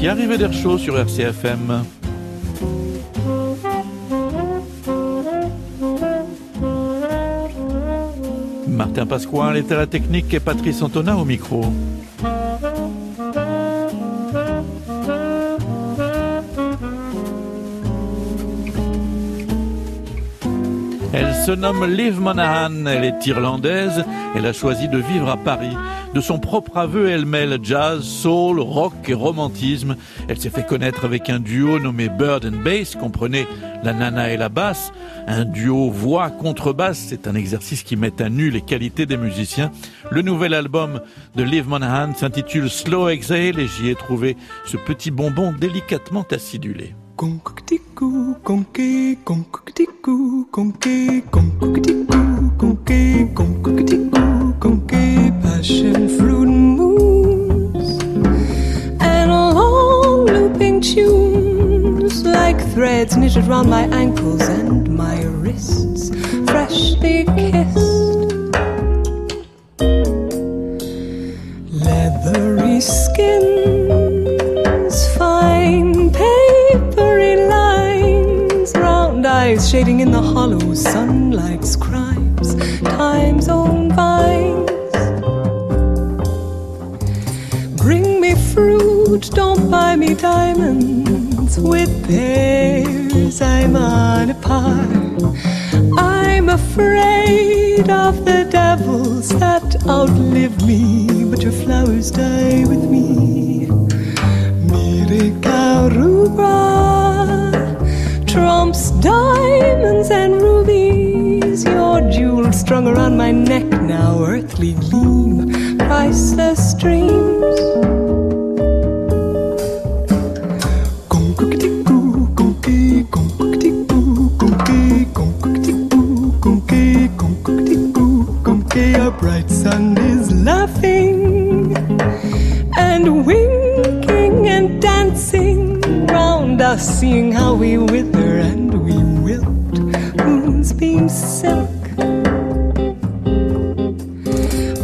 Voici Arrivé d'Air Chaud sur RCFM. Martin Pasquale est à la technique et Patrice Antona au micro. Elle se nomme Liv Monahan, elle est irlandaise, elle a choisi de vivre à Paris. De son propre aveu, elle mêle jazz, soul, rock et romantisme. Elle s'est fait connaître avec un duo nommé Bird and Bass, comprenez la nana et la basse. Un duo voix-contrebasse, c'est un exercice qui met à nu les qualités des musiciens. Le nouvel album de Liv Monahan s'intitule Slow Exhale et j'y ai trouvé ce petit bonbon délicatement acidulé. Concoutiku, conqué, passion fruit moves and long looping tunes like threads knitted round my ankles and my wrists, freshly kissed. Leathery skins, fine papery lines, round eyes shading in the hollow sunlight scribes, time's own vines. Fruit, don't buy me diamonds. With pears, I'm on a par. I'm afraid of the devils that outlive me, but your flowers die with me. Mirica trumps diamonds and rubies. Your jewels strung around my neck now, earthly gleam, priceless dreams. Us, seeing how we wither and we wilt. Moonbeam silk.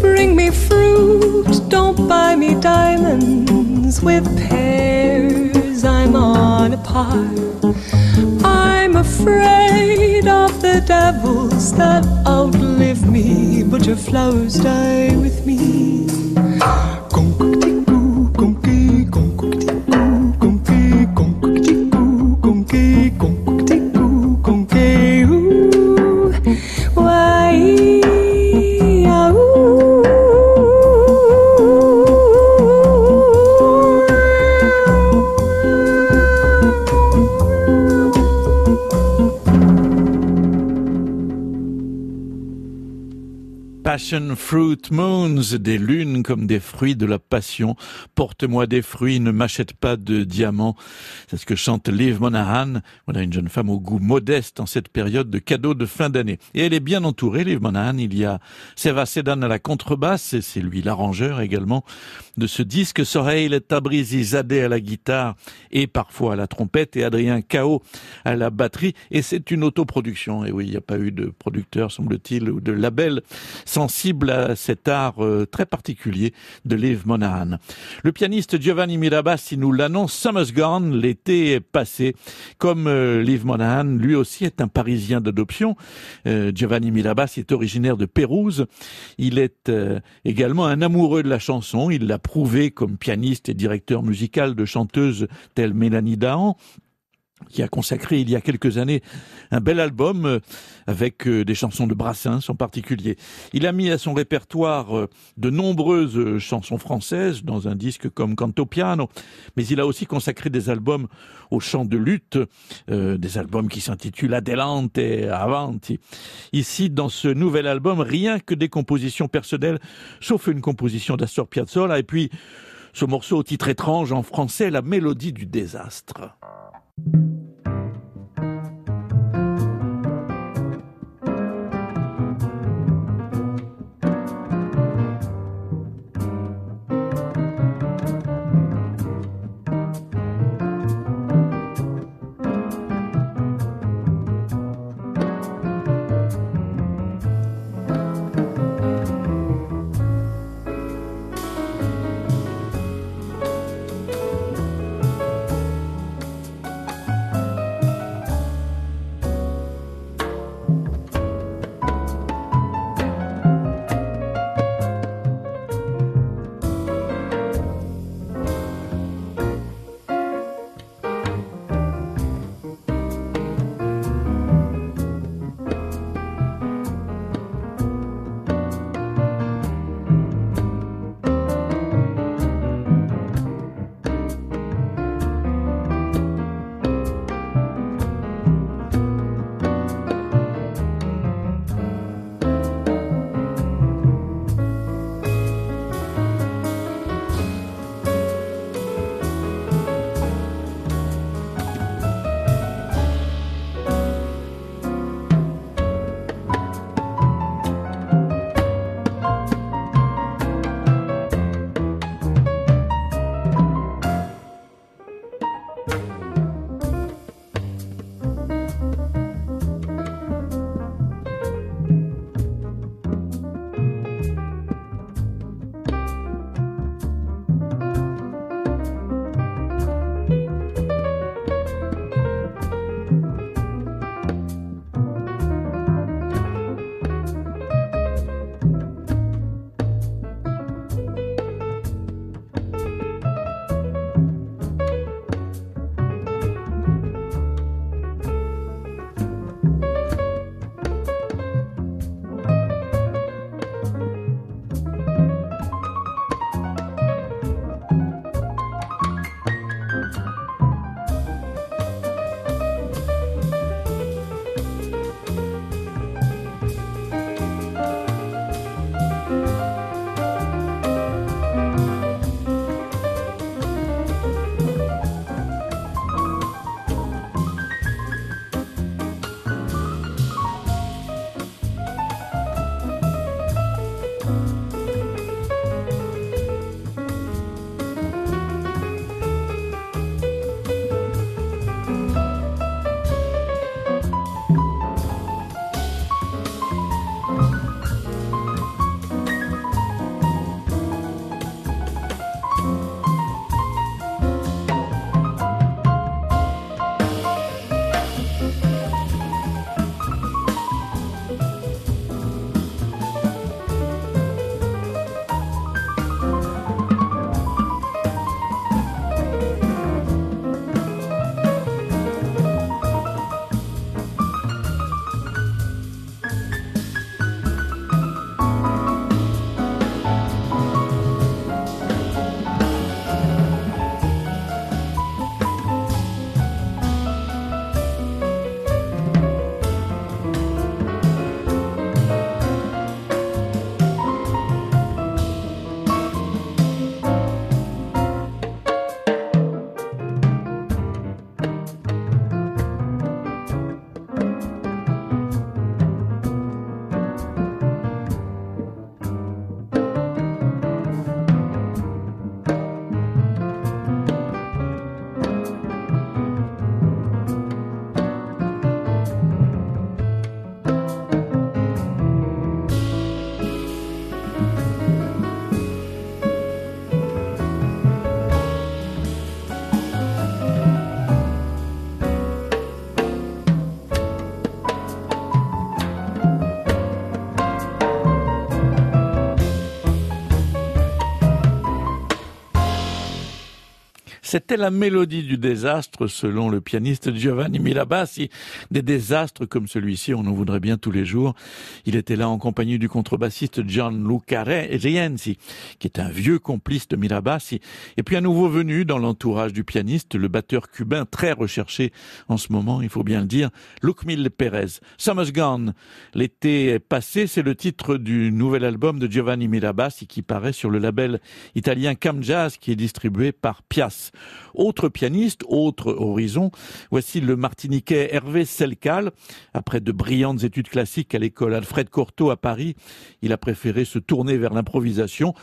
Bring me fruit, don't buy me diamonds with pears. I'm on a par. I'm afraid of the devils that outlive me, but your flowers die with me. Passion Fruit Moons, des lunes comme des fruits de la passion. Porte-moi des fruits, ne m'achète pas de diamants. C'est ce que chante Liv Monahan. Voilà une jeune femme au goût modeste en cette période de cadeaux de fin d'année. Et elle est bien entourée, Liv Monahan. Il y a Seva Sedan à la contrebasse, et c'est lui l'arrangeur également de ce disque. Soreil Tabrizi Zadeh à la guitare et parfois à la trompette et Adrien Cao à la batterie. Et c'est une autoproduction. Et oui, il n'y a pas eu de producteur, semble-t-il, ou de label sensible à cet art euh, très particulier de Liv Monahan. Le pianiste Giovanni Mirabassi nous l'annonce, Summer's Gone, l'été est passé. Comme euh, Liv Monahan, lui aussi est un Parisien d'adoption. Euh, Giovanni Mirabassi est originaire de Pérouse. Il est également un amoureux de la chanson. Il l'a prouvé comme pianiste et directeur musical de chanteuses telles Mélanie Dahan, qui a consacré il y a quelques années un bel album euh, avec euh, des chansons de Brassens en particulier. Il a mis à son répertoire euh, de nombreuses chansons françaises dans un disque comme Canto Piano, mais il a aussi consacré des albums au chant de lutte, des albums qui s'intitulent Adelante et Avanti. Ici, dans ce nouvel album, rien que des compositions personnelles, sauf une composition d'Astor Piazzolla, et puis ce morceau au titre étrange en français, La mélodie du désastre. sit C'était la mélodie du désastre selon le pianiste Giovanni Mirabassi. Des désastres comme celui-ci, on en voudrait bien tous les jours. Il était là en compagnie du contrebassiste Gianluca Rienzi, qui est un vieux complice de Mirabassi. Et puis un nouveau venu dans l'entourage du pianiste, le batteur cubain très recherché en ce moment, il faut bien le dire, Lucmil Perez. Summer's Gone. L'été passé, c'est le titre du nouvel album de Giovanni Mirabassi qui paraît sur le label italien Cam Jazz qui est distribué par Pias. Autre pianiste, autre horizon, voici le martiniquais Hervé Selcal. Après de brillantes études classiques à l'école Alfred Cortot à Paris, il a préféré se tourner vers l'improvisation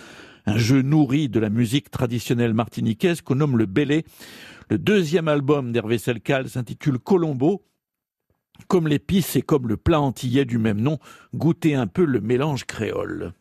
un jeu nourri de la musique traditionnelle martiniquaise qu'on nomme le bélé. Le deuxième album d'Hervé Selcal s'intitule Colombo. Comme l'épice et comme le plat antillais du même nom, goûtez un peu le mélange créole.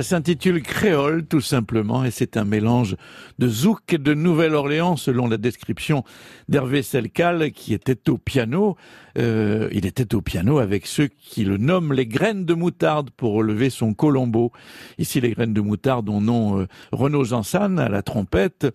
Ça s'intitule Créole tout simplement et c'est un mélange de zouk et de Nouvelle-Orléans selon la description d'Hervé Selcal qui était au piano. Euh, il était au piano avec ceux qui le nomment les graines de moutarde pour relever son colombo. Ici les graines de moutarde ont nom euh, Renaud Jansan à la trompette,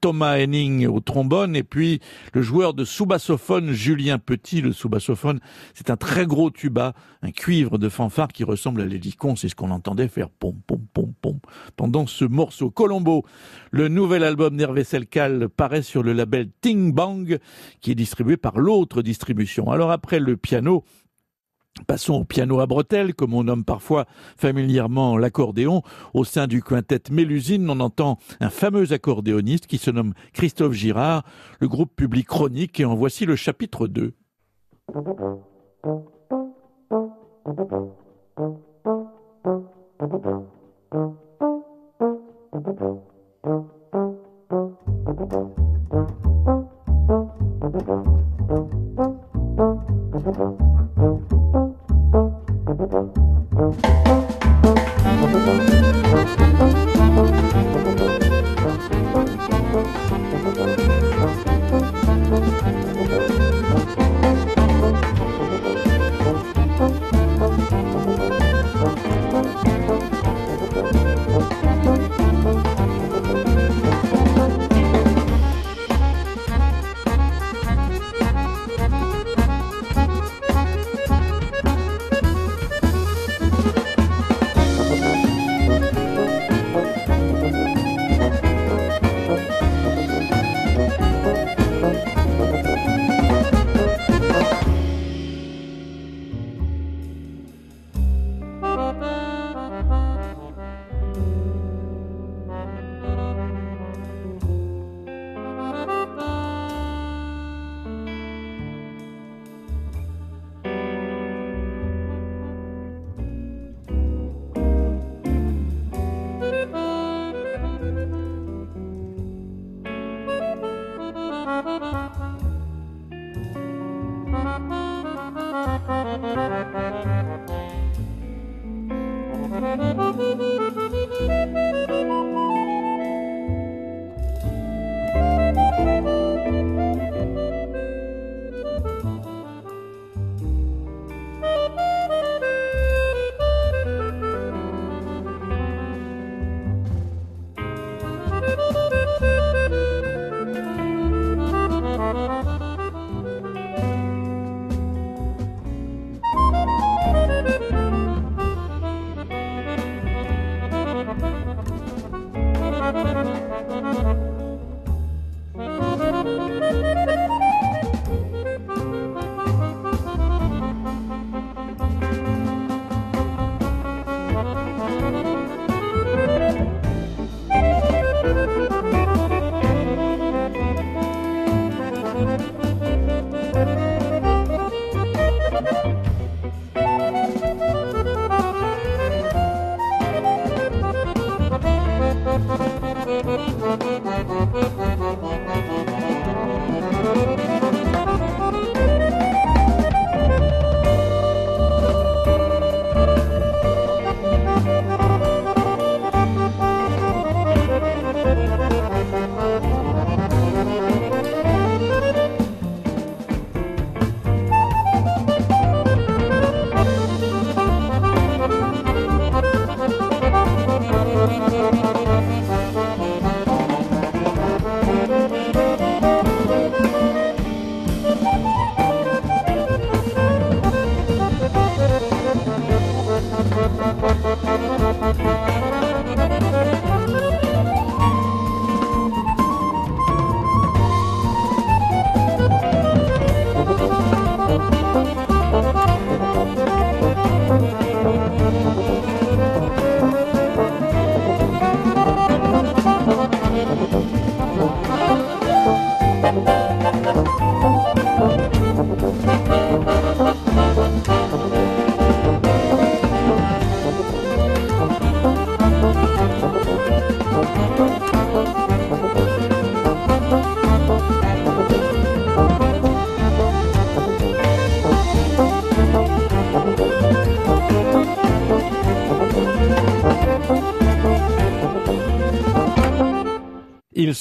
Thomas Henning au trombone et puis le joueur de sous-bassophone Julien Petit. Le sous-bassophone c'est un très gros tuba, un cuivre de fanfare qui ressemble à l'hélicon, c'est ce qu'on entendait faire pom pom pom pom pendant ce morceau. Colombo, le nouvel album d'Hervé Selcal paraît sur le label Ting Bang qui est distribué par l'autre distribution. Alors après le piano, Passons au piano à bretelles, comme on nomme parfois familièrement l'accordéon. Au sein du quintet Mélusine, on entend un fameux accordéoniste qui se nomme Christophe Girard. Le groupe publie Chronique et en voici le chapitre 2. Thank you.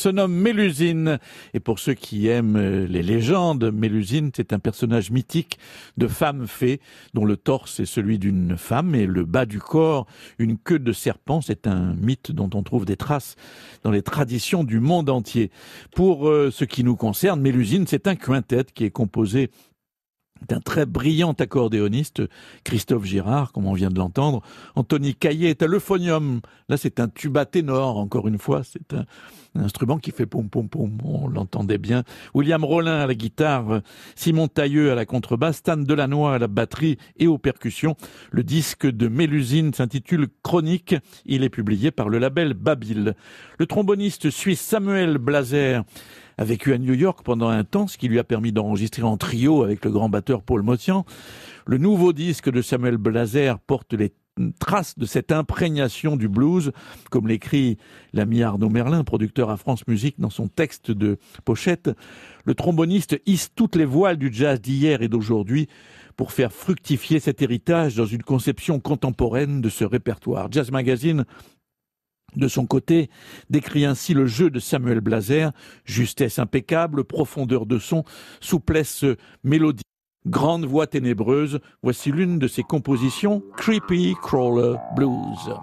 Se nomme Mélusine. Et pour ceux qui aiment euh, les légendes, Mélusine, c'est un personnage mythique de femme fée, dont le torse est celui d'une femme et le bas du corps une queue de serpent. C'est un mythe dont on trouve des traces dans les traditions du monde entier. Pour euh, ce qui nous concerne, Mélusine, c'est un quintet qui est composé d'un très brillant accordéoniste, Christophe Girard, comme on vient de l'entendre. Anthony Caillet est à l'euphonium. Là, c'est un tuba ténor, encore une fois. C'est un, instrument qui fait pom pom pom. On l'entendait bien. William Rollin à la guitare, Simon Tailleux à la contrebasse, Stan Delannoy à la batterie et aux percussions. Le disque de Mélusine s'intitule Chronique. Il est publié par le label Babil. Le tromboniste suisse Samuel Blazer a vécu à New York pendant un temps, ce qui lui a permis d'enregistrer en trio avec le grand batteur Paul Motian. Le nouveau disque de Samuel Blazer porte les traces de cette imprégnation du blues, comme l'écrit l'ami Arnaud Merlin, producteur à France Musique, dans son texte de pochette. Le tromboniste hisse toutes les voiles du jazz d'hier et d'aujourd'hui pour faire fructifier cet héritage dans une conception contemporaine de ce répertoire. Jazz Magazine de son côté, décrit ainsi le jeu de Samuel Blazer, justesse impeccable, profondeur de son, souplesse mélodique, Grande voix ténébreuse, voici l'une de ses compositions, Creepy Crawler Blues.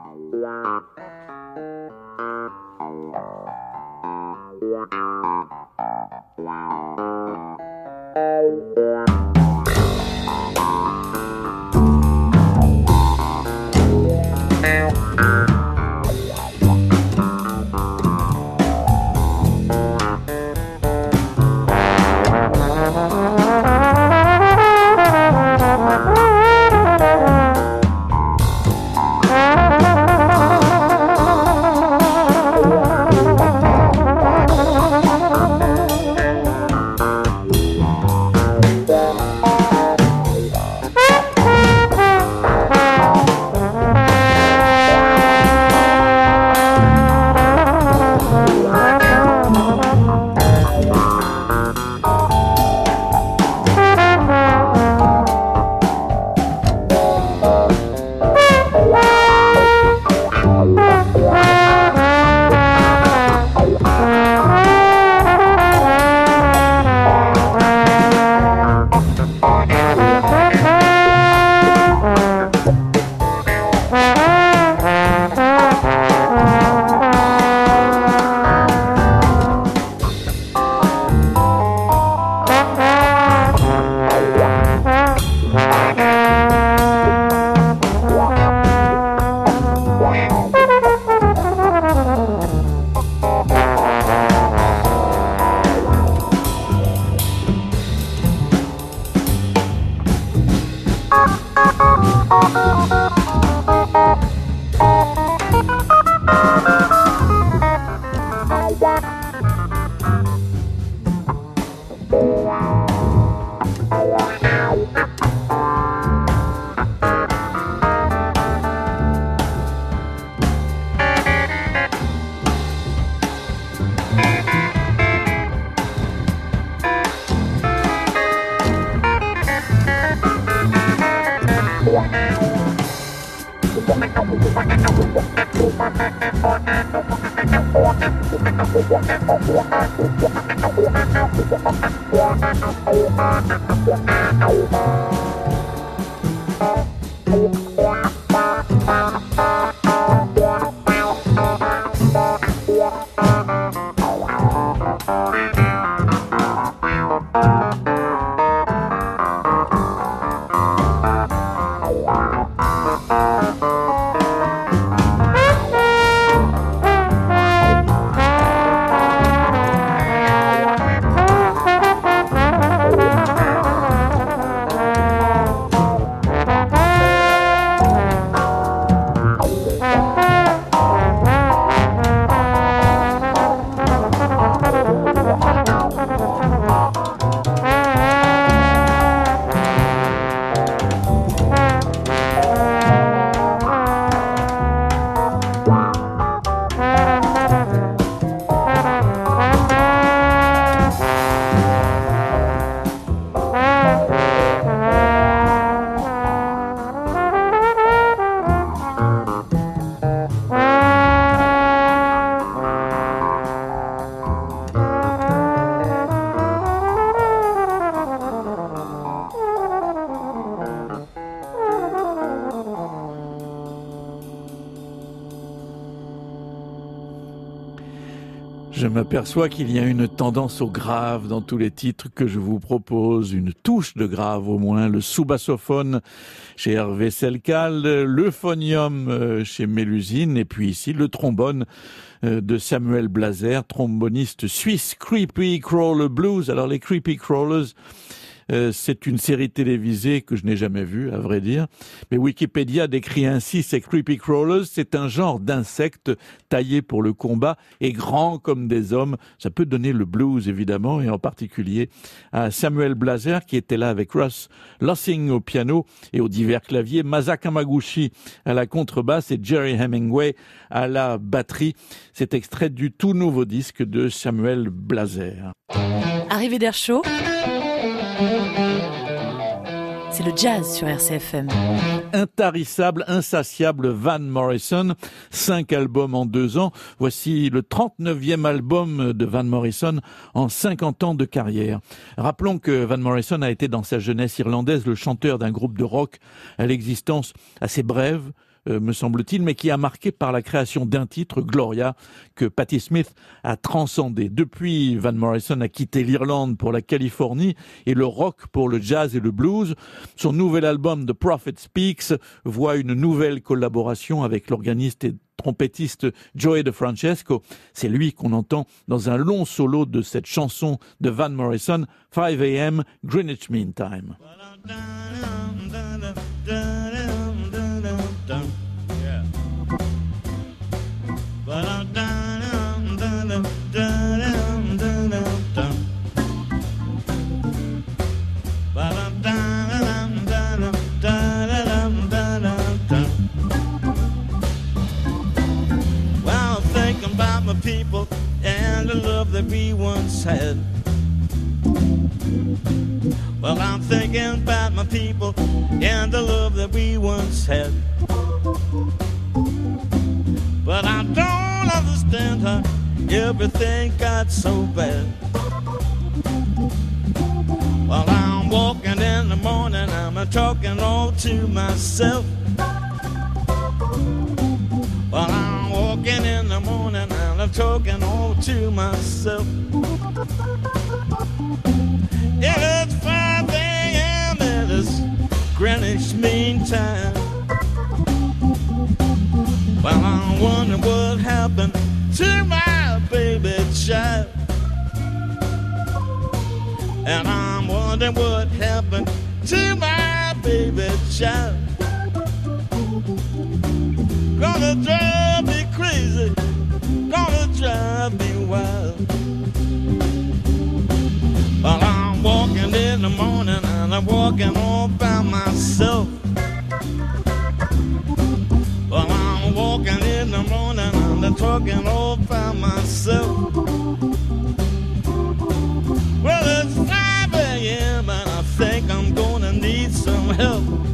M'aperçois qu'il y a une tendance au grave dans tous les titres que je vous propose, une touche de grave au moins, le sous-bassophone chez Hervé Selcal, l'euphonium euh, chez Mélusine, et puis ici le trombone euh, de Samuel Blazer, tromboniste suisse, Creepy Crawler Blues. Alors les Creepy Crawlers, euh, c'est une série télévisée que je n'ai jamais vue, à vrai dire. Mais Wikipédia décrit ainsi ces creepy crawlers. C'est un genre d'insectes taillés pour le combat et grands comme des hommes. Ça peut donner le blues, évidemment, et en particulier à Samuel Blazer, qui était là avec Russ Lossing au piano et aux divers claviers, Masaka Maguchi à la contrebasse et Jerry Hemingway à la batterie. C'est extrait du tout nouveau disque de Samuel Blazer. Arrivé d'air chaud c'est le jazz sur RCFM. Intarissable, insatiable Van Morrison, cinq albums en deux ans. Voici le 39e album de Van Morrison en 50 ans de carrière. Rappelons que Van Morrison a été dans sa jeunesse irlandaise le chanteur d'un groupe de rock à l'existence assez brève, me semble-t-il, mais qui a marqué par la création d'un titre, Gloria, que Patti Smith a transcendé. Depuis, Van Morrison a quitté l'Irlande pour la Californie et le rock pour le jazz et le blues. Son nouvel album The Prophet Speaks voit une nouvelle collaboration avec l'organiste et trompettiste Joey De Francesco. C'est lui qu'on entend dans un long solo de cette chanson de Van Morrison, 5 a.m. Greenwich Mean Time. We once had. Well, I'm thinking about my people and the love that we once had. But I don't understand how everything got so bad. While I'm walking in the morning, I'm talking all to myself. While I'm walking in the morning, talking all to myself. Yeah, it's 5 a.m. it's Greenwich Mean Time. Well, I'm wondering what happened to my baby child. And I'm wondering what happened to my baby child. Gonna drive me crazy, gonna drive me wild. While I'm walking in the morning and I'm walking all by myself. While I'm walking in the morning and I'm talking all by myself. Well, it's 5 a.m. and I think I'm gonna need some help.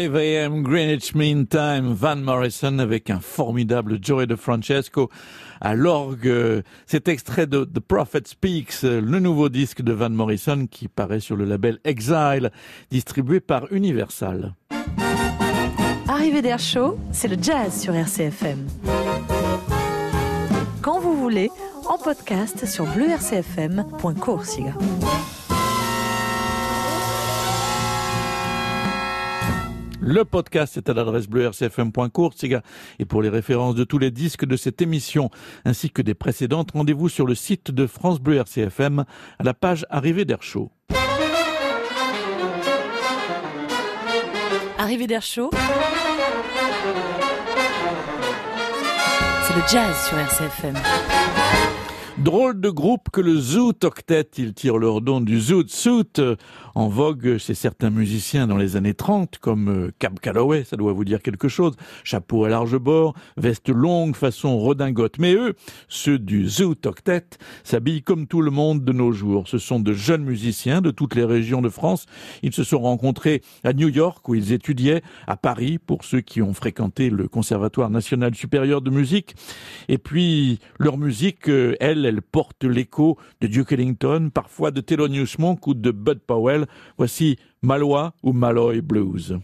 5 a.m. Greenwich Mean Time, Van Morrison avec un formidable Joey de Francesco à l'orgue. Cet extrait de The Prophet Speaks, le nouveau disque de Van Morrison qui paraît sur le label Exile, distribué par Universal. Arrivée d'Air Show, c'est le jazz sur RCFM. Quand vous voulez, en podcast sur bleurcfm.co. Le podcast est à l'adresse bleu rcfm.court, et pour les références de tous les disques de cette émission ainsi que des précédentes, rendez-vous sur le site de France Bleu RCFM à la page Arrivée d'Air Show. Arrivée d'Air Show, c'est le jazz sur RCFM. Drôle de groupe que le Zoot Octet, ils tirent leur don du Zoot Suit, en vogue chez certains musiciens dans les années 30, comme euh, Cab Calloway, ça doit vous dire quelque chose, chapeau à large bord, veste longue façon redingote. Mais eux, ceux du Zoot Octet, s'habillent comme tout le monde de nos jours. Ce sont de jeunes musiciens de toutes les régions de France. Ils se sont rencontrés à New York, où ils étudiaient, à Paris, pour ceux qui ont fréquenté le Conservatoire national supérieur de musique. Et puis, leur musique, euh, elle, elle porte l'écho de Duke Ellington, parfois de Thelonious Monk ou de Bud Powell. Voici Malois ou Malloy Blues.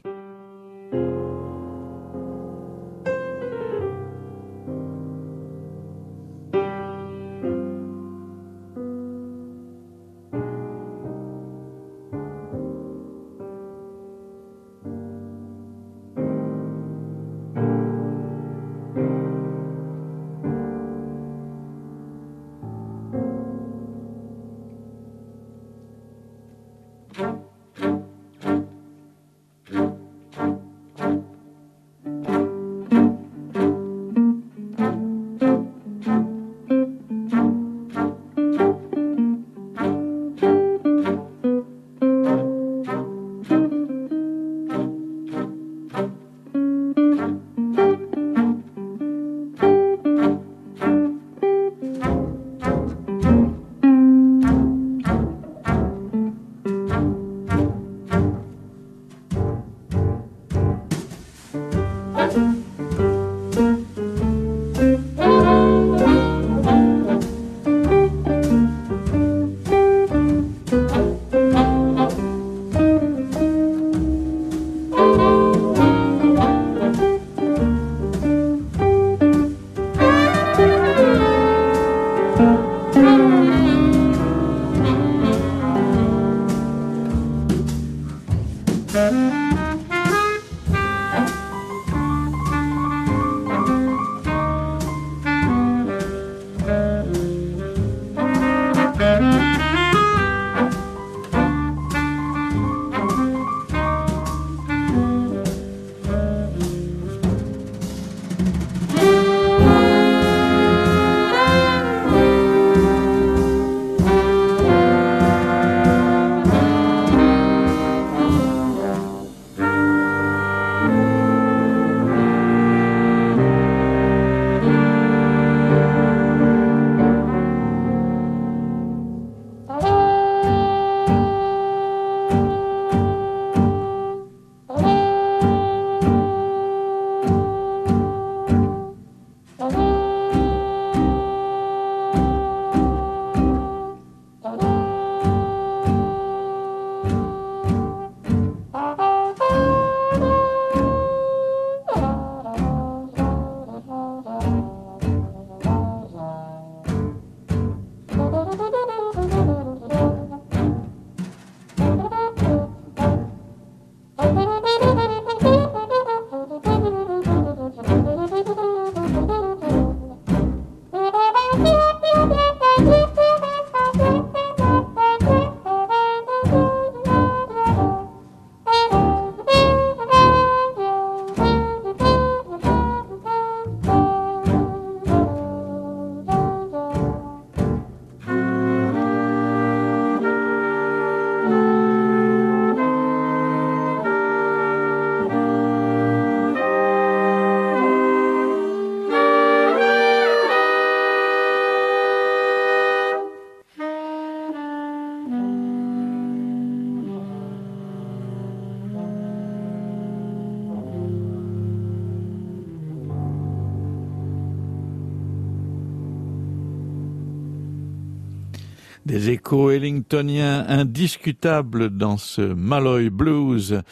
Indiscutables dans ce Malloy Blues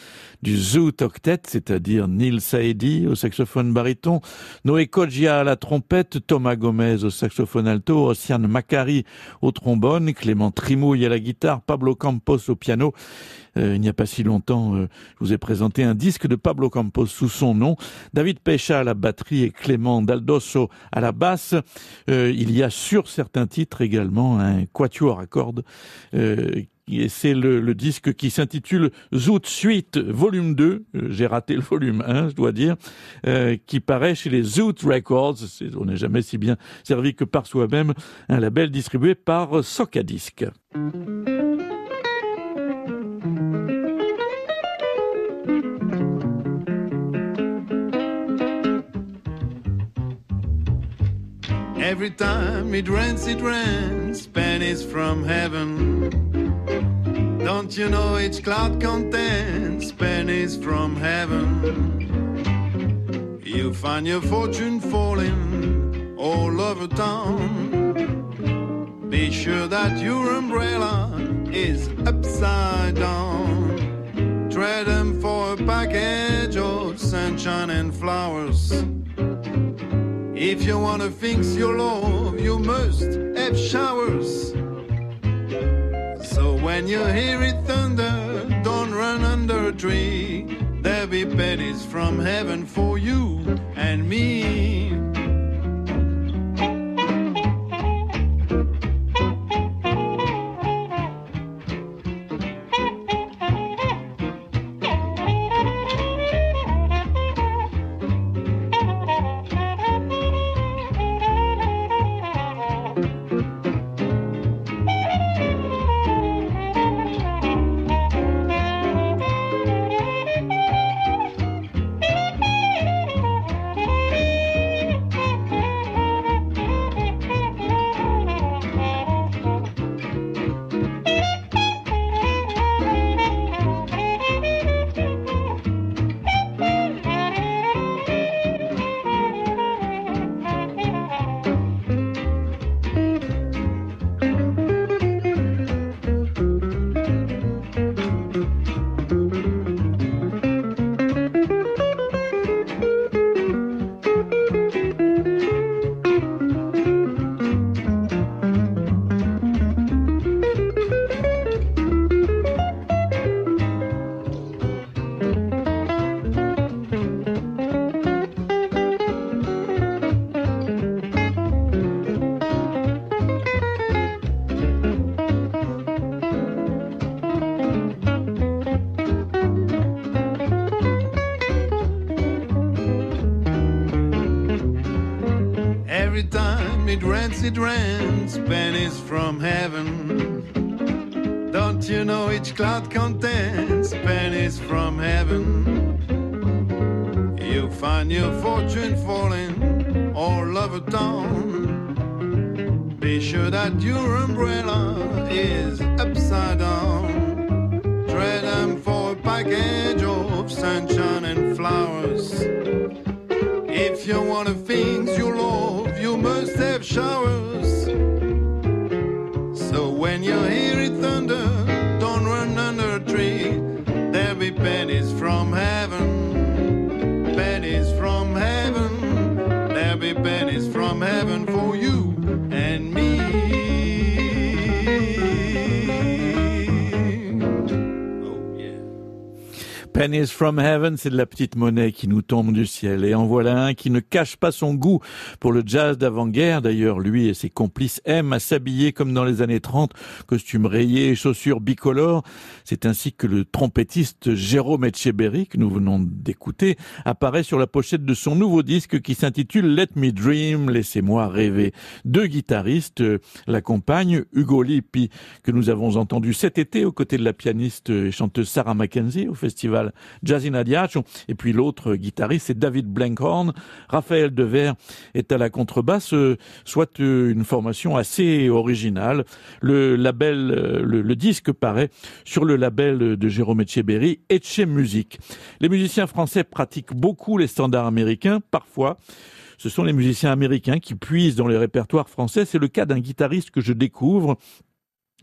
du Zoot Octet, c'est-à-dire Neil Saedi au saxophone baryton, Noé Kodjia à la trompette, Thomas Gomez au saxophone alto, Ossiane Macari au trombone, Clément Trimouille à la guitare, Pablo Campos au piano. Euh, il n'y a pas si longtemps, euh, je vous ai présenté un disque de Pablo Campos sous son nom, David Pecha à la batterie et Clément Daldosso à la basse. Euh, il y a sur certains titres également un quatuor à cordes et c'est le, disque qui s'intitule Zoot Suite Volume 2. J'ai raté le volume 1, je dois dire, qui paraît chez les Zoot Records. on n'est jamais si bien servi que par soi-même, un label distribué par Socadisc. Every time it rains, it rains, pennies from heaven. Don't you know each cloud contains pennies from heaven? You'll find your fortune falling all over town. Be sure that your umbrella is upside down. Trade them for a package of sunshine and flowers. If you wanna fix your love, you must have showers. So when you hear it thunder, don't run under a tree. There'll be pennies from heaven for you and me. It Pennies from Heaven, c'est de la petite monnaie qui nous tombe du ciel. Et en voilà un qui ne cache pas son goût pour le jazz d'avant-guerre. D'ailleurs, lui et ses complices aiment à s'habiller comme dans les années 30, costumes rayés, chaussures bicolores. C'est ainsi que le trompettiste Jérôme Etcheberry, que nous venons d'écouter, apparaît sur la pochette de son nouveau disque qui s'intitule Let Me Dream, Laissez-moi rêver. Deux guitaristes l'accompagnent, Hugo Lippi, que nous avons entendu cet été aux côtés de la pianiste et chanteuse Sarah Mackenzie au festival Jazz in Et puis l'autre guitariste, c'est David Blankhorn. Raphaël Dever est à la contrebasse, euh, soit euh, une formation assez originale. Le label, euh, le, disque paraît sur le label de Jérôme Etcheberry, Etche Music. Les musiciens français pratiquent beaucoup les standards américains, parfois ce sont les musiciens américains qui puisent dans les répertoires français. C'est le cas d'un guitariste que je découvre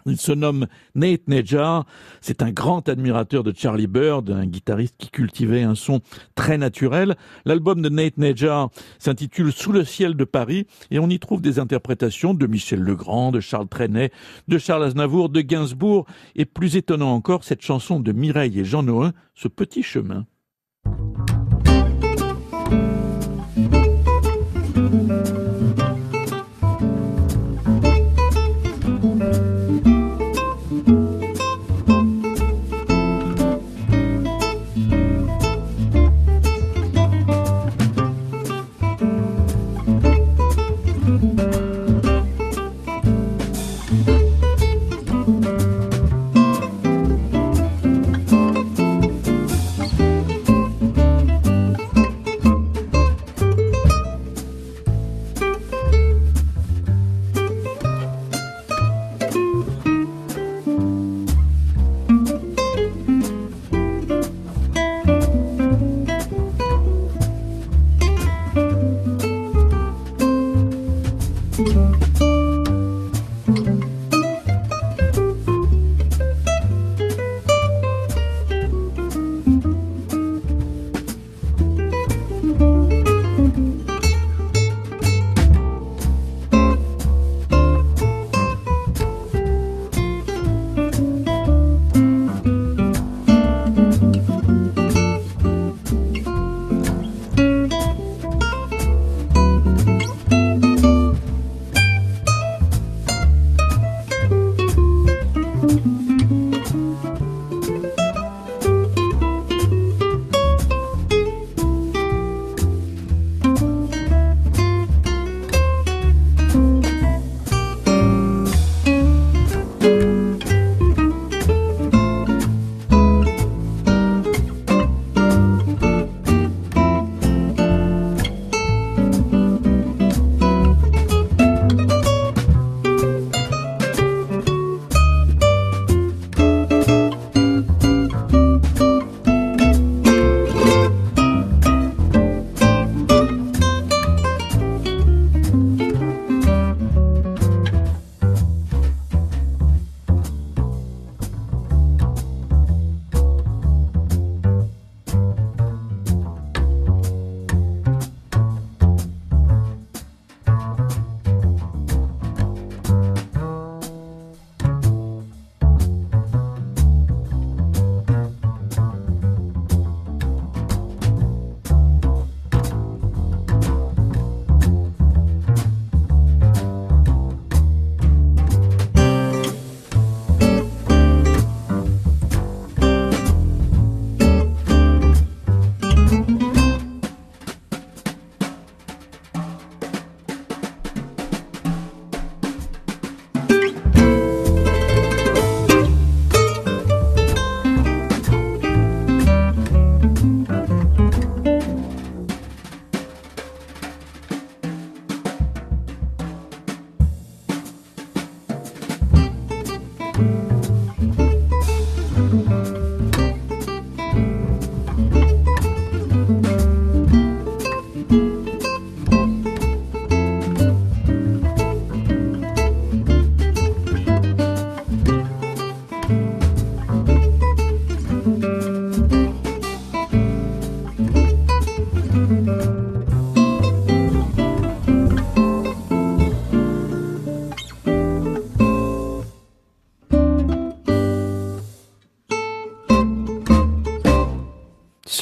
Il se nomme Nate Nedjar. C'est un grand admirateur de Charlie Bird, un guitariste qui cultivait un son très naturel. L'album de Nate Nedjar s'intitule Sous le ciel de Paris et on y trouve des interprétations de Michel Legrand, de Charles Trenet, de Charles Aznavour, de Gainsbourg et plus étonnant encore cette chanson de Mireille et Jean Noël, Ce petit chemin.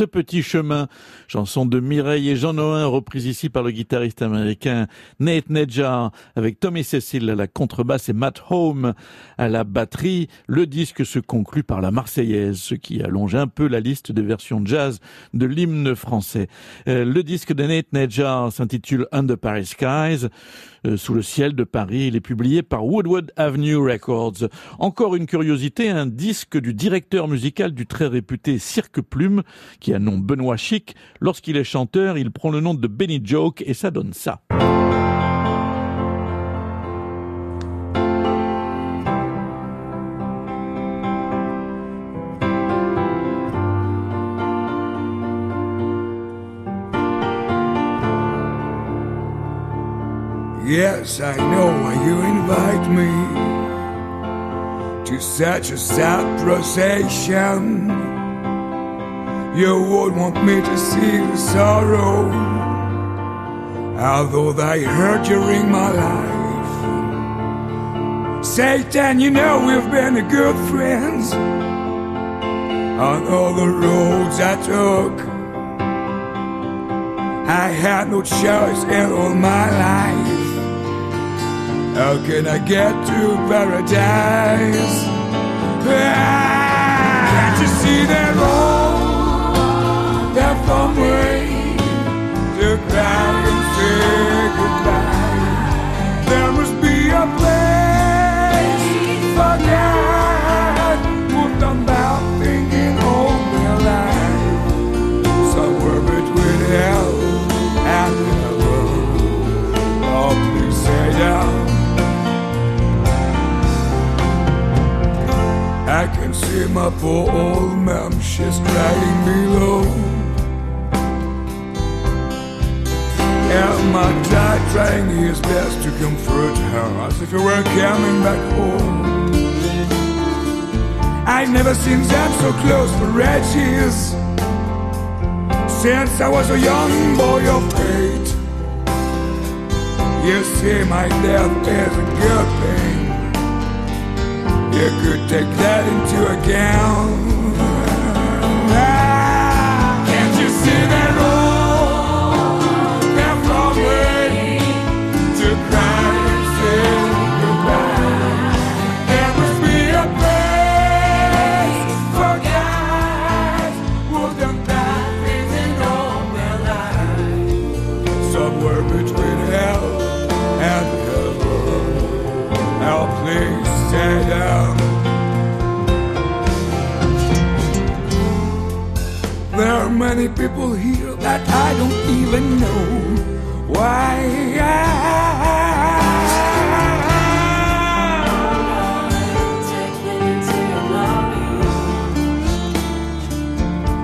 Ce petit chemin, chanson de Mireille et Jean Noin, reprise ici par le guitariste américain Nate Nedjar, avec Tommy Cecil à la contrebasse et Matt Home à la batterie. Le disque se conclut par la Marseillaise, ce qui allonge un peu la liste des versions jazz de l'hymne français. Euh, le disque de Nate Nedjar s'intitule Under Paris Skies. Euh, sous le ciel de Paris. Il est publié par Woodward Avenue Records. Encore une curiosité, un disque du directeur musical du très réputé Cirque Plume, qui a nom Benoît Chic. Lorsqu'il est chanteur, il prend le nom de Benny Joke et ça donne ça. Yes, I know why you invite me. to such a sad procession. You would want me to see the sorrow, although they hurt during my life. Satan, you know we've been good friends on all the roads I took. I had no choice in all my life. How can I get to paradise? Ah, can't you see that way to and say goodbye? There must be a place for life. Somewhere between hell and heaven. Oh, please say. I can see my poor old mom, she's crying below. Trying his best to comfort her as if he were coming back home. I've never seen them so close for edges since I was a young boy of eight. You see, my death is a good thing. You could take that into account. People here that I don't even know why.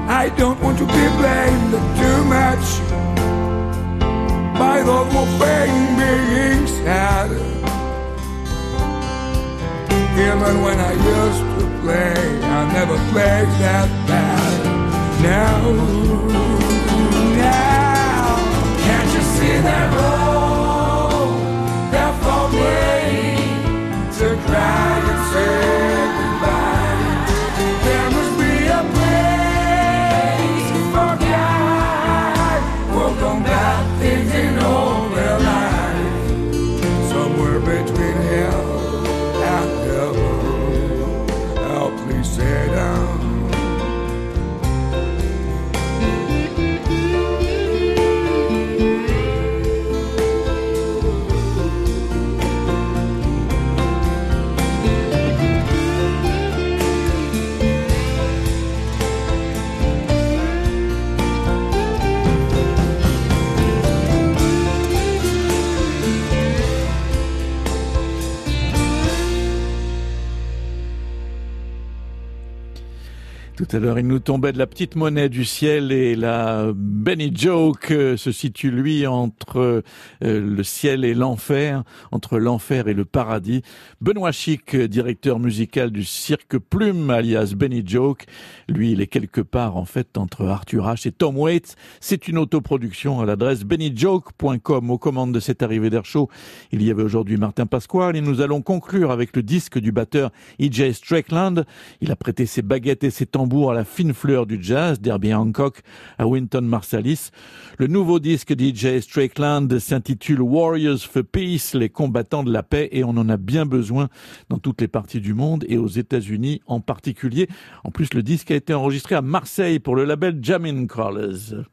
I don't want to be blamed too much by the whole thing being sad. Even when I used to play, I never played that. Now, Tout à l'heure, il nous tombait de la petite monnaie du ciel et la Benny Joke euh, se situe, lui, entre euh, le ciel et l'enfer, entre l'enfer et le paradis. Benoît Chic, directeur musical du Cirque Plume, alias Benny Joke, lui, il est quelque part, en fait, entre Arthur H et Tom Waits. C'est une autoproduction à l'adresse bennyjoke.com. Aux commandes de cette arrivée d'air chaud, il y avait aujourd'hui Martin Pasquale et nous allons conclure avec le disque du batteur E.J. Strickland. Il a prêté ses baguettes et ses tambours à la fine fleur du jazz, d'Herbie Hancock à Wynton Marsalis. Le nouveau disque d'E.J. Strickland s'intitule Warriors for Peace, les combattants de la paix, et on en a bien besoin dans toutes les parties du monde et aux États-Unis en particulier. En plus, le disque a été enregistré à Marseille pour le label Jamin Crawlers.